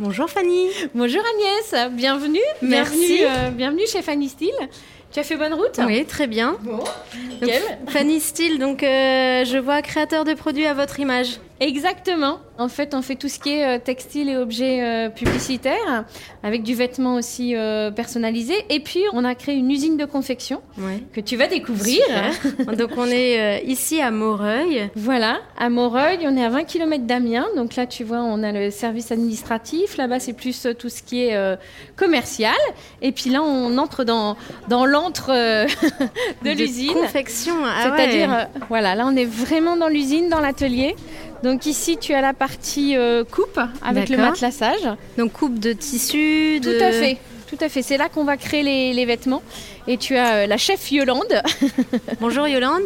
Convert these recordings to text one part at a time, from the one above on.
Bonjour Fanny. Bonjour Agnès, bienvenue. Merci. Bienvenue, euh, bienvenue chez Fanny Steel. Tu as fait bonne route Oui, très bien. Bon, Donc. Fanny Steele, donc euh, je vois créateur de produits à votre image. Exactement. En fait, on fait tout ce qui est euh, textile et objets euh, publicitaires, avec du vêtement aussi euh, personnalisé. Et puis, on a créé une usine de confection Ouais. que tu vas découvrir. Donc on est ici à Moreuil. Voilà, à Moreuil, on est à 20 km d'Amiens. Donc là, tu vois, on a le service administratif. Là-bas, c'est plus tout ce qui est commercial. Et puis là, on entre dans, dans l'antre de l'usine. Confection. ah C'est-à-dire, ouais. voilà, là on est vraiment dans l'usine, dans l'atelier. Donc ici, tu as la partie euh, coupe avec le matelassage. Donc coupe de tissu. Tout de- à fait. Tout à fait. C'est là qu'on va créer les, les vêtements. Et tu as euh, la chef Yolande. Bonjour Yolande.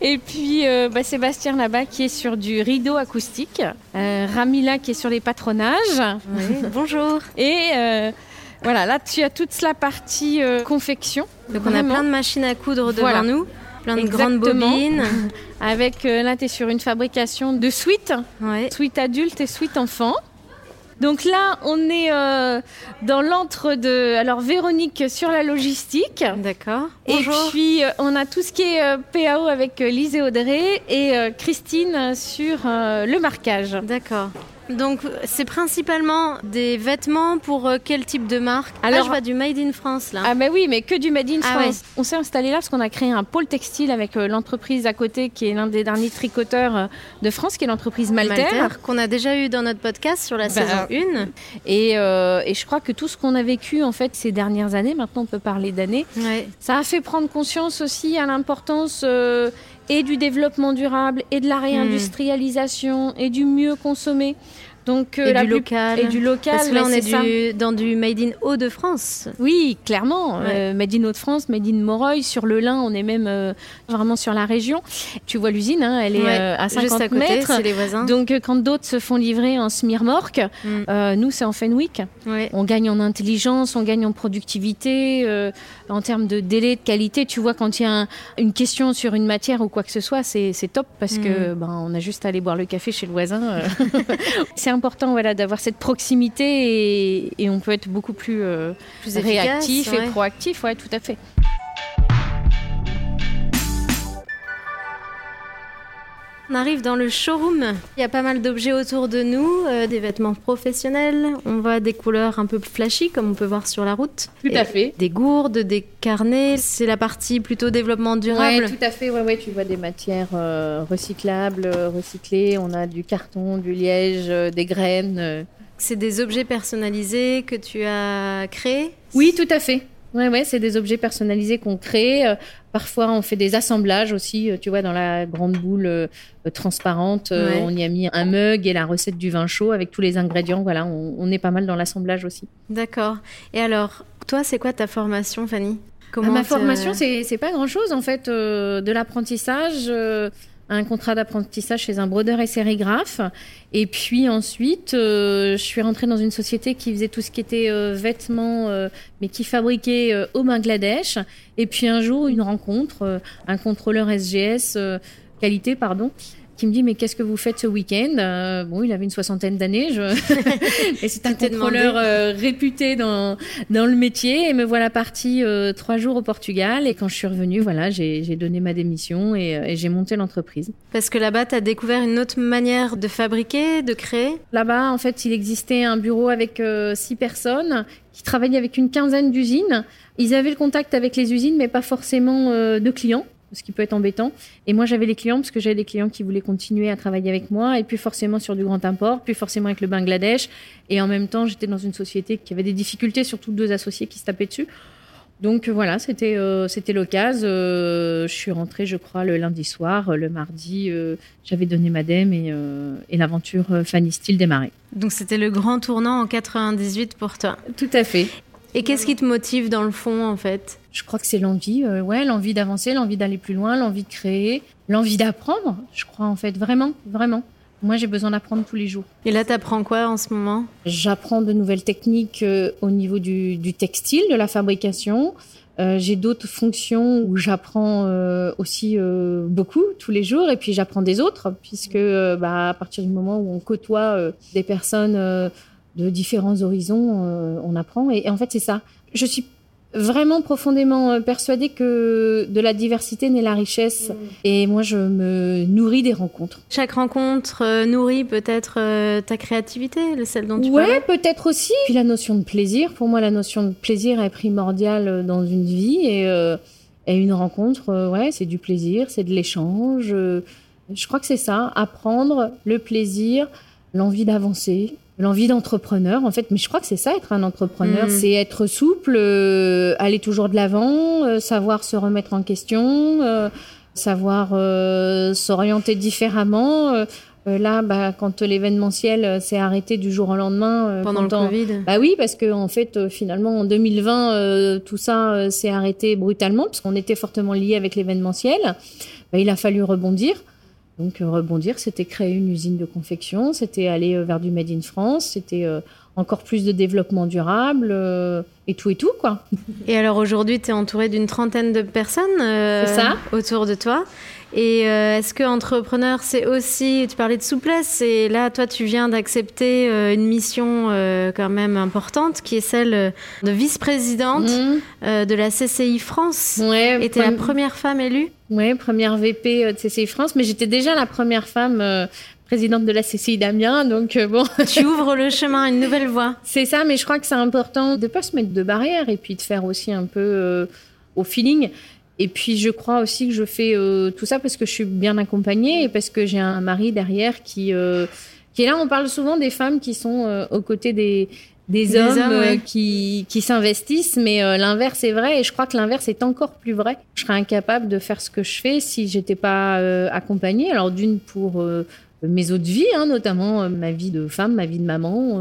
Et puis euh, bah, Sébastien là-bas qui est sur du rideau acoustique. Euh, Ramila qui est sur les patronages. Oui, Bonjour. Et euh, voilà, là tu as toute la partie confection. Donc on a plein de machines à coudre devant Voilà. nous. Plein de grandes Exactement. bobines. Avec euh, là, tu es sur une fabrication de suites. Ouais. suite adulte et suite enfant. Donc là, on est euh, dans l'entre de alors Véronique sur la logistique. D'accord. Et Bonjour. puis euh, on a tout ce qui est euh, PAO avec Lise et Audrey et Christine sur le marquage. D'accord. Donc c'est principalement des vêtements pour euh, quel type de marque? Alors Alors- je vois du Made in France là. Ah bah oui, mais que du Made in Ah France. On s'est installé là parce qu'on a créé un pôle textile avec euh, l'entreprise à côté qui est l'un des derniers tricoteurs euh, de France, qui est l'entreprise Malter. Malter, qu'on a déjà eu dans notre podcast sur la Bah, saison 1. Et, et je crois que tout ce qu'on a vécu en fait ces dernières années, maintenant on peut parler d'années, Ouais. Ça a fait prendre conscience aussi à l'importance et du développement durable et de la réindustrialisation et du mieux consommer. Donc, euh, Et la du plus- local. Et du local. Parce que là on est du- dans du Made in Hauts-de-France. Oui, clairement. Ouais. Euh, Made in Hauts-de-France, Made in Moreuil. Sur le Lin, on est même euh, vraiment sur la région. Tu vois l'usine, hein, elle est Ouais. euh, à 50 Juste à côté, mètres. les voisins. Donc, quand d'autres se font livrer en smirmorque, Mm. nous, c'est en Fenwick. Ouais. On gagne en intelligence, on gagne en productivité, en termes de délai, de qualité. Tu vois, quand il y a un- une question sur une matière ou quoi que ce soit, c'est top parce que ben, on a juste à aller boire le café chez le voisin. c'est important voilà, d'avoir cette proximité et, et on peut être beaucoup plus, euh, efficace, réactif ouais. et proactif. Ouais, tout à fait. On arrive dans le showroom. Il y a pas mal d'objets autour de nous, euh, des vêtements professionnels. On voit des couleurs un peu flashy, comme on peut voir sur la route. Tout Et à fait. Des gourdes, des carnets. C'est la partie plutôt développement durable. Ouais, tout à fait. Ouais, ouais, tu vois des matières euh, recyclables, euh, recyclées. On a du carton, du liège, euh, des graines. C'est des objets personnalisés que tu as créés? Oui, tout à fait. Ouais, ouais, c'est des objets personnalisés qu'on crée. Euh, parfois, on fait des assemblages aussi. Euh, tu vois, dans la grande boule euh, transparente, Ouais. on y a mis un mug et la recette du vin chaud avec tous les ingrédients. Voilà, on, on est pas mal dans l'assemblage aussi. D'accord. Et alors, toi, c'est quoi ta formation, Fanny? Ah, ma formation, c'est pas grand chose en fait. de l'apprentissage, un contrat d'apprentissage chez un brodeur et sérigraphe. Et puis ensuite, euh, je suis rentrée dans une société qui faisait tout ce qui était euh, vêtements, euh, mais qui fabriquait euh, au Bangladesh. Et puis un jour, une rencontre, euh, un contrôleur SGS, euh, qualité, pardon. Qui me dit mais qu'est-ce que vous faites ce week-end? Euh, Bon, il avait une soixantaine d'années, je... et c'est un contrôleur euh, réputé dans dans le métier. Et me voilà partie euh, trois jours au Portugal. Et quand je suis revenue, voilà, j'ai j'ai donné ma démission et, euh, et j'ai monté l'entreprise. Parce que là-bas, tu as découvert une autre manière de fabriquer, de créer? Là-bas, en fait, il existait un bureau avec six personnes qui travaillaient avec une quinzaine d'usines. Ils avaient le contact avec les usines, mais pas forcément de clients, ce qui peut être embêtant. Et moi, j'avais les clients parce que j'avais des clients qui voulaient continuer à travailler avec moi, et puis forcément sur du grand import, puis forcément avec le Bangladesh. Et en même temps, j'étais dans une société qui avait des difficultés, surtout deux associés qui se tapaient dessus. Donc euh, voilà, c'était euh, c'était l'occasion. Euh, je suis rentrée, je crois, le lundi soir. Le mardi, euh, j'avais donné ma dème et, et l'aventure Fanny Steel démarrait. Donc c'était le grand tournant en 98 pour toi. Tout à fait. Et qu'est-ce qui te motive dans le fond, en fait? Je crois que c'est l'envie, euh, ouais, l'envie d'avancer, l'envie d'aller plus loin, l'envie de créer, l'envie d'apprendre. Je crois en fait vraiment, vraiment. Moi, j'ai besoin d'apprendre tous les jours. Et là, tu apprends quoi en ce moment? J'apprends de nouvelles techniques euh, au niveau du, du, textile, de la fabrication. Euh, j'ai d'autres fonctions où j'apprends euh, aussi euh, beaucoup tous les jours et puis j'apprends des autres puisque euh, bah, à partir du moment où on côtoie des personnes de différents horizons, on apprend et, et en fait c'est ça. Je suis vraiment profondément euh, persuadée que de la diversité naît la richesse. Mm. Et moi, je me nourris des rencontres. Chaque rencontre euh, nourrit peut-être euh, ta créativité, celle dont tu Ouais, peut-être aussi. Puis la notion de plaisir. Pour moi, la notion de plaisir est primordiale dans une vie. Et, euh, et une rencontre, euh, ouais, c'est du plaisir, c'est de l'échange. je crois que c'est ça. Apprendre, le plaisir, l'envie d'avancer l'envie d'entrepreneur en fait. Mais je crois que c'est ça être un entrepreneur. Mmh. c'est être souple euh, aller toujours de l'avant euh, savoir se remettre en question euh, savoir euh, s'orienter différemment. Euh, là bah, quand l'événementiel s'est arrêté du jour au lendemain pendant le Covid. Bah oui parce que en fait finalement en 2020 tout ça s'est arrêté brutalement parce qu'on était fortement lié avec l'événementiel. Bah, il a fallu rebondir donc euh, rebondir, c'était créer une usine de confection, c'était aller euh, vers du Made in France, c'était euh, encore plus de développement durable et tout et tout quoi. Et alors aujourd'hui, tu es entouré d'une trentaine de personnes ça autour de toi. Et euh, est-ce que entrepreneur, c'est aussi, tu parlais de souplesse, et là, toi, tu viens d'accepter euh, une mission euh, quand même importante, qui est celle de vice-présidente mmh. de la CCI France. Ouais, et tu es la première femme élue Oui, première VP de CCI France, mais j'étais déjà la première femme présidente de la CCI d'Amiens, donc bon. tu ouvres le chemin à une nouvelle voie. C'est ça, mais je crois que c'est important de pas se mettre de barrières et puis de faire aussi un peu euh, au feeling. Et puis je crois aussi que je fais euh, tout ça parce que je suis bien accompagnée et parce que j'ai un mari derrière qui euh, qui est là. On parle souvent des femmes qui sont euh, aux côtés des des, des hommes, hommes ouais. qui qui s'investissent, mais euh, l'inverse est vrai et je crois que l'inverse est encore plus vrai. Je serais incapable de faire ce que je fais si j'étais pas euh, accompagnée. Alors d'une pour euh, mes autres vies, hein, notamment ma vie de femme, ma vie de maman,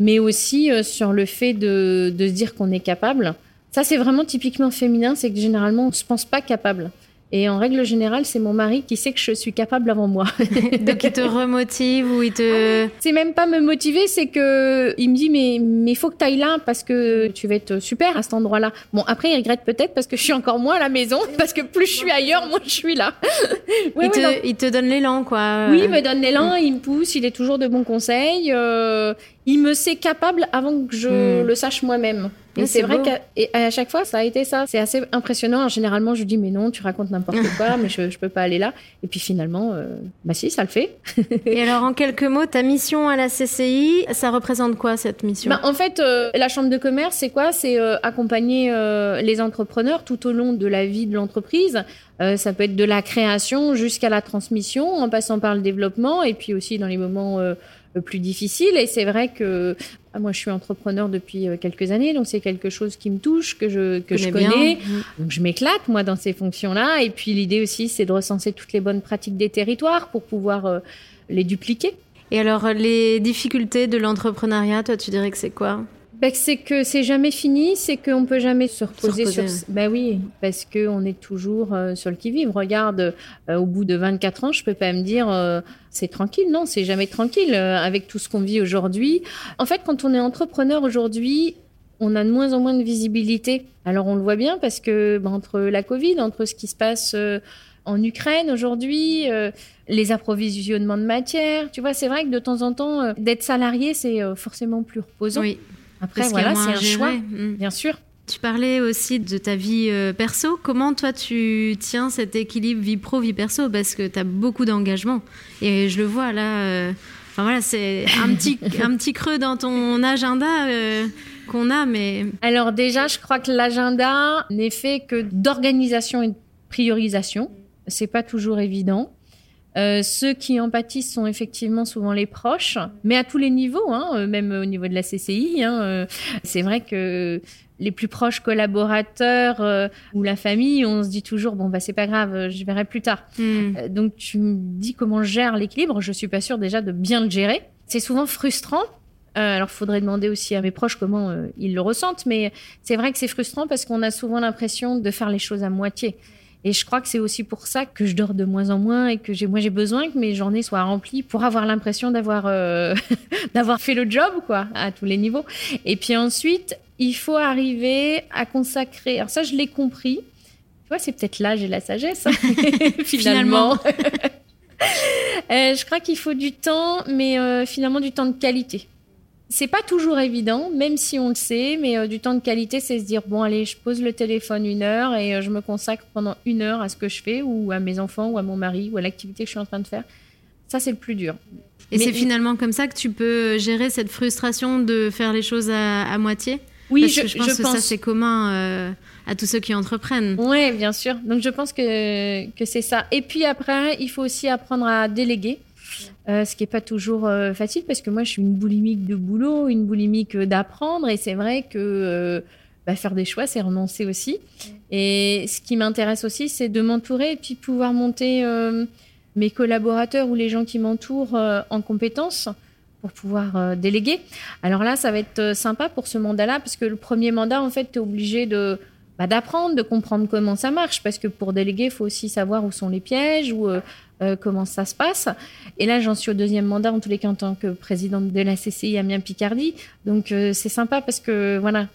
mais aussi sur le fait de, de se dire qu'on est capable. Ça, c'est vraiment typiquement féminin, c'est que généralement, on ne se pense pas capable. Et en règle générale, c'est mon mari qui sait que je suis capable avant moi. Donc il te remotive ou il te. C'est même pas me motiver, c'est que il me dit mais mais faut que tu ailles là parce que tu vas être super à cet endroit-là. Bon après il regrette peut-être parce que je suis encore moins à la maison parce que plus je suis ailleurs, moins je suis là. ouais, il, te, ouais, il, te, donne l'élan quoi. Oui, il me donne l'élan, il me pousse, il est toujours de bons conseils. Euh, il me sait capable avant que je mmh. le sache moi-même. Et c'est vrai qu'à chaque fois, ça a été ça. C'est assez impressionnant. Généralement, je dis, mais non, tu racontes n'importe quoi, mais je, je peux pas aller là. Et puis finalement, euh, bah si, ça le fait. Et alors, en quelques mots, ta mission à la CCI, ça représente quoi cette mission? Bah, En fait, euh, la Chambre de commerce, c'est quoi? C'est euh, accompagner les entrepreneurs tout au long de la vie de l'entreprise. Ça peut être de la création jusqu'à la transmission, en passant par le développement, et puis aussi dans les moments plus difficile. Et c'est vrai que ah, moi, je suis entrepreneur depuis euh, quelques années, donc c'est quelque chose qui me touche, que je, que je connais. Bien. Donc je m'éclate, moi, dans ces fonctions-là. Et puis l'idée aussi, c'est de recenser toutes les bonnes pratiques des territoires pour pouvoir euh, les dupliquer. Et alors, les difficultés de l'entrepreneuriat, toi, tu dirais que c'est quoi? Ben, c'est que c'est jamais fini, c'est qu'on peut jamais se reposer, se reposer. sur. Ben oui, parce que on est toujours euh, sur le qui vive. Regarde, euh, au bout de 24 ans, je peux pas me dire euh, c'est tranquille. Non, c'est jamais tranquille avec tout ce qu'on vit aujourd'hui. En fait, quand on est entrepreneur aujourd'hui, on a de moins en moins de visibilité. Alors on le voit bien parce que ben, entre la Covid, entre ce qui se passe en Ukraine aujourd'hui, euh, les approvisionnements de matière, tu vois, c'est vrai que de temps en temps, euh, d'être salarié, c'est forcément plus reposant. Oui. Après, voilà, c'est un choix, mmh. bien sûr. Tu parlais aussi de ta vie euh, perso. Comment toi tu tiens cet équilibre vie pro vie perso? Parce que tu as beaucoup d'engagement et je le vois là. Euh, enfin voilà, c'est un petit un petit creux dans ton agenda euh, qu'on a, mais alors déjà, je crois que l'agenda n'est fait que d'organisation et de priorisation. C'est pas toujours évident. Euh, ceux qui en pâtissent sont effectivement souvent les proches, mais à tous les niveaux, hein, même au niveau de la CCI. Hein, euh, c'est vrai que les plus proches collaborateurs euh, ou la famille, on se dit toujours bon bah c'est pas grave, je verrai plus tard. Mm. donc tu me dis comment je gère l'équilibre, je suis pas sûre déjà de bien le gérer. C'est souvent frustrant Euh, alors, faudrait demander aussi à mes proches comment euh, ils le ressentent, mais c'est vrai que c'est frustrant parce qu'on a souvent l'impression de faire les choses à moitié. Et je crois que c'est aussi pour ça que je dors de moins en moins et que j'ai, moi, j'ai besoin que mes journées soient remplies pour avoir l'impression d'avoir, euh, d'avoir fait le job, quoi, à tous les niveaux. Et puis ensuite, il faut arriver à consacrer. Alors ça, je l'ai compris. Tu vois, c'est peut-être l'âge et la sagesse, hein, finalement. Euh, je crois qu'il faut du temps, mais euh, finalement du temps de qualité. C'est pas toujours évident, même si on le sait, mais euh, du temps de qualité, c'est se dire bon, allez, je pose le téléphone une heure et je me consacre pendant une heure à ce que je fais, ou à mes enfants, ou à mon mari, ou à l'activité que je suis en train de faire. Ça, c'est le plus dur. Et c'est finalement comme ça que tu peux gérer cette frustration de faire les choses à, moitié? Oui, je, pense que ça, c'est commun à tous ceux qui entreprennent. Oui, bien sûr. Donc je pense que, que c'est ça. Et puis après, il faut aussi apprendre à déléguer. Euh, ce qui n'est pas toujours euh, facile parce que moi je suis une boulimique de boulot, une boulimique d'apprendre et c'est vrai que euh, bah, faire des choix c'est renoncer aussi. Et ce qui m'intéresse aussi c'est de m'entourer et puis pouvoir monter mes collaborateurs ou les gens qui m'entourent en compétences pour pouvoir déléguer. Alors là ça va être sympa pour ce mandat-là parce que le premier mandat en fait tu es obligé de bah, d'apprendre, de comprendre comment ça marche, parce que pour déléguer, il faut aussi savoir où sont les pièges, ou euh, euh, comment ça se passe. Et là, j'en suis au deuxième mandat, en tous les cas, en tant que présidente de la CCI Amiens Picardie. Donc, euh, c'est sympa parce que, voilà,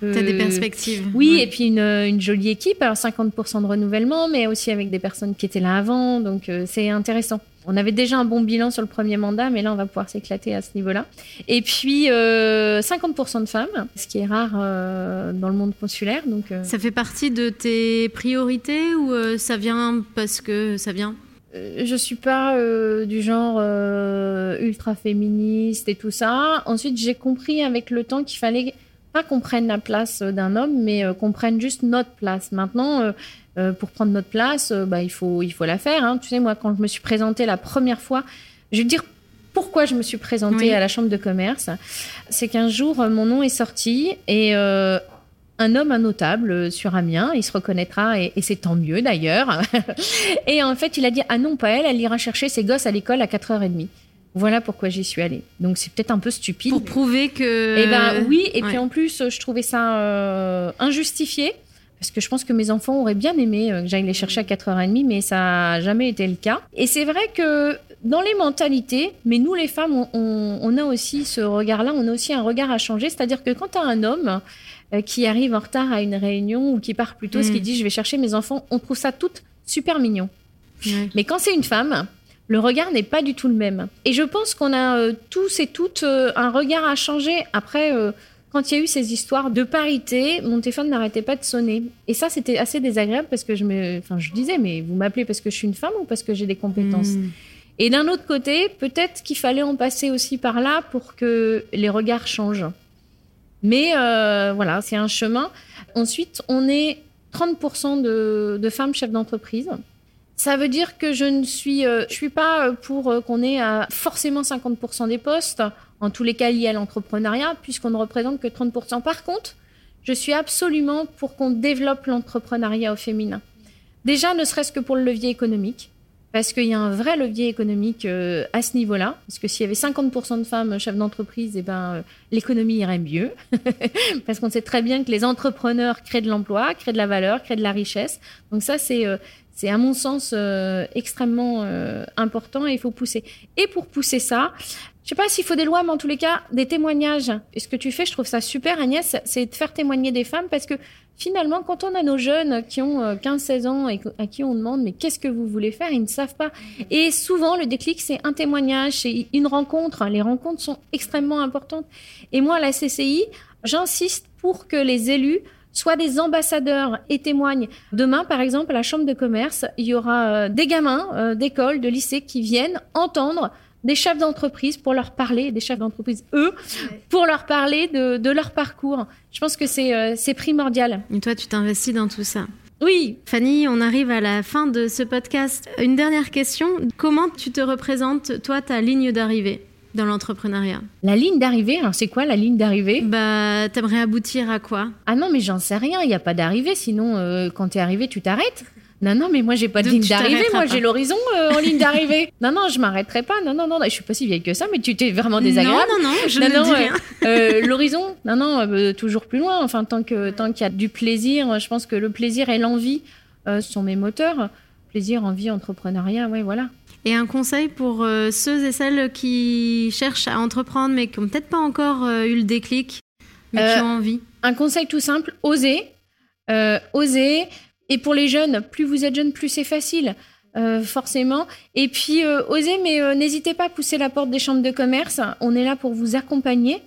peux... T'as des perspectives. Oui, et puis une, une, jolie équipe, alors 50% de renouvellement, mais aussi avec des personnes qui étaient là avant, donc c'est intéressant. On avait déjà un bon bilan sur le premier mandat, mais là, on va pouvoir s'éclater à ce niveau-là. Et puis, 50% euh, de femmes, ce qui est rare euh, dans le monde consulaire. Donc, euh, Ça fait partie de tes priorités ou ça vient parce que ça vient? Je suis pas du genre ultra féministe et tout ça. Ensuite, j'ai compris avec le temps qu'il fallait pas qu'on prenne la place d'un homme, mais qu'on prenne juste notre place. Maintenant, euh, pour prendre notre place, euh, bah, il, faut, il faut la faire. Hein. Tu sais, moi, quand je me suis présentée la première fois, je vais te dire pourquoi je me suis présentée à la chambre de commerce. C'est qu'un jour, euh, mon nom est sorti et un homme, un notable sur Amiens, il se reconnaîtra et, c'est tant mieux d'ailleurs. et en fait, il a dit Ah non, pas elle, elle ira chercher ses gosses à l'école à 4h30. Voilà pourquoi j'y suis allée. Donc c'est peut-être un peu stupide. Pour prouver que. Eh ben oui, et puis en plus, je trouvais ça injustifié parce que je pense que mes enfants auraient bien aimé euh, que j'aille les chercher à 4h30, mais ça n'a jamais été le cas. Et c'est vrai que dans les mentalités, mais nous les femmes, on, a aussi ce regard-là, on a aussi un regard à changer. C'est-à-dire que quand tu as un homme euh, qui arrive en retard à une réunion ou qui part plus tôt, ce qui mm. dit je vais chercher mes enfants, on trouve ça tout super mignon. Mais quand c'est une femme, le regard n'est pas du tout le même. Et je pense qu'on a euh, tous et toutes un regard à changer. Après, quand il y a eu ces histoires de parité, mon téléphone n'arrêtait pas de sonner. Et ça, c'était assez désagréable parce que je me, enfin, je disais, mais vous m'appelez parce que je suis une femme ou parce que j'ai des compétences? Hmm. Et d'un autre côté, peut-être qu'il fallait en passer aussi par là pour que les regards changent. Mais euh, voilà, c'est un chemin. Ensuite, on est 30% de, femmes chefs d'entreprise. Ça veut dire que je ne suis, euh, je suis pas pour euh, qu'on ait forcément 50% des postes en tous les cas liés à l'entrepreneuriat, puisqu'on ne représente que 30%. Par contre, je suis absolument pour qu'on développe l'entrepreneuriat au féminin. Déjà, ne serait-ce que pour le levier économique, parce qu'il y a un vrai levier économique euh, à ce niveau-là. Parce que s'il y avait 50% de femmes chefs d'entreprise, eh ben, euh, l'économie irait mieux. parce qu'on sait très bien que les entrepreneurs créent de l'emploi, créent de la valeur, créent de la richesse. Donc ça, c'est euh, c'est à mon sens extrêmement important et il faut pousser. Et pour pousser ça, je sais pas s'il faut des lois, mais en tous les cas, des témoignages. Et ce que tu fais, je trouve ça super, Agnès, c'est de faire témoigner des femmes parce que finalement, quand on a nos jeunes qui ont 15-16 euh, ans et à qui on demande, mais qu'est-ce que vous voulez faire, ils ne savent pas. Et souvent, le déclic, c'est un témoignage, c'est une rencontre. Les rencontres sont extrêmement importantes. Et moi, à la CCI, j'insiste pour que les élus soient des ambassadeurs et témoignent. Demain, par exemple, à la Chambre de commerce, il y aura euh, des gamins euh, d'école, de lycée qui viennent entendre des chefs d'entreprise pour leur parler, des chefs d'entreprise, eux, pour leur parler de, leur parcours. Je pense que euh, c'est primordial. Et toi, tu t'investis dans tout ça oui. Fanny, on arrive à la fin de ce podcast. Une dernière question. Comment tu te représentes, toi, ta ligne d'arrivée dans l'entrepreneuriat? La ligne d'arrivée, alors c'est quoi la ligne d'arrivée? Bah, t'aimerais aboutir à quoi? Ah non, mais j'en sais rien, il n'y a pas d'arrivée, sinon euh, quand t'es arrivé, tu t'arrêtes. Non, non, mais moi, j'ai pas de Donc, ligne d'arrivée. Moi, j'ai l'horizon euh, en ligne d'arrivée. Non, non, je m'arrêterai pas. Non, non, non, je suis pas si vieille que ça, mais tu t'es vraiment désagréable. Non, non, non, je Non, ne non, dis euh, rien. Euh, L'horizon, non, non, toujours plus loin. Enfin, tant que tant qu'il y a du plaisir, je pense que le plaisir et l'envie sont mes moteurs. Plaisir, envie, entrepreneuriat, ouais, voilà. Et un conseil pour ceux et celles qui cherchent à entreprendre, mais qui n'ont peut-être pas encore eu le déclic, mais qui ont envie? Un conseil tout simple, osez, euh, osez. Et pour les jeunes, plus vous êtes jeune, plus c'est facile. euh, forcément. Et puis, euh, osez, mais euh, n'hésitez pas à pousser la porte des chambres de commerce. On est là pour vous accompagner.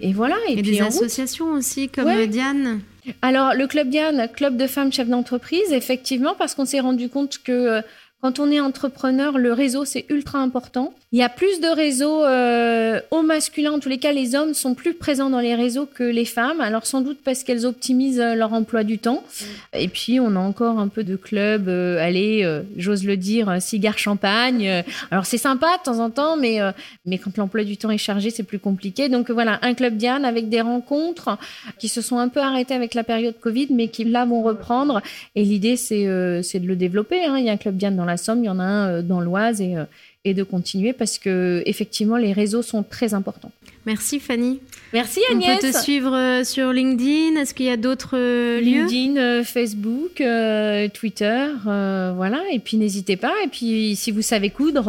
Et voilà. Et, Et puis, des route. associations aussi, comme Ouais. Diane. Alors, le Club Diane, club de femmes chefs d'entreprise, effectivement, parce qu'on s'est rendu compte que quand on est entrepreneur, le réseau, c'est ultra important. Il y a plus de réseaux euh, au masculin. En tous les cas, les hommes sont plus présents dans les réseaux que les femmes. Alors, sans doute parce qu'elles optimisent euh, leur emploi du temps. Et puis, on a encore un peu de club, euh, allez, euh, j'ose le dire, cigare-champagne. Euh, Alors, c'est sympa de temps en temps, mais, mais quand l'emploi du temps est chargé, c'est plus compliqué. Donc, voilà, un Club Diane avec des rencontres qui se sont un peu arrêtés avec la période Covid, mais qui là vont reprendre. Et l'idée, c'est c'est de le développer. hein. Il y a un club Diane dans la Somme, il y en a un euh, dans l'Oise et, euh, et de continuer parce que effectivement, les réseaux sont très importants. Merci Fanny. Merci On Agnès. peut te suivre euh, sur LinkedIn. Est-ce qu'il y a d'autres euh, lieux LinkedIn, euh, Facebook, euh, Twitter, euh, voilà. Et puis n'hésitez pas. Et puis si vous savez coudre,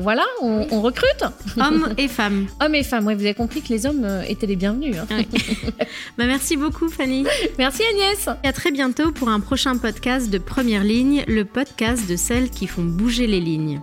voilà, on, on recrute. Hommes et femmes. Hommes et femmes. Ouais, vous avez compris que les hommes étaient les bienvenus. hein. Bah, merci beaucoup Fanny. Merci Agnès. Et à très bientôt pour un prochain podcast de Première Ligne, le podcast de celles qui font bouger les lignes.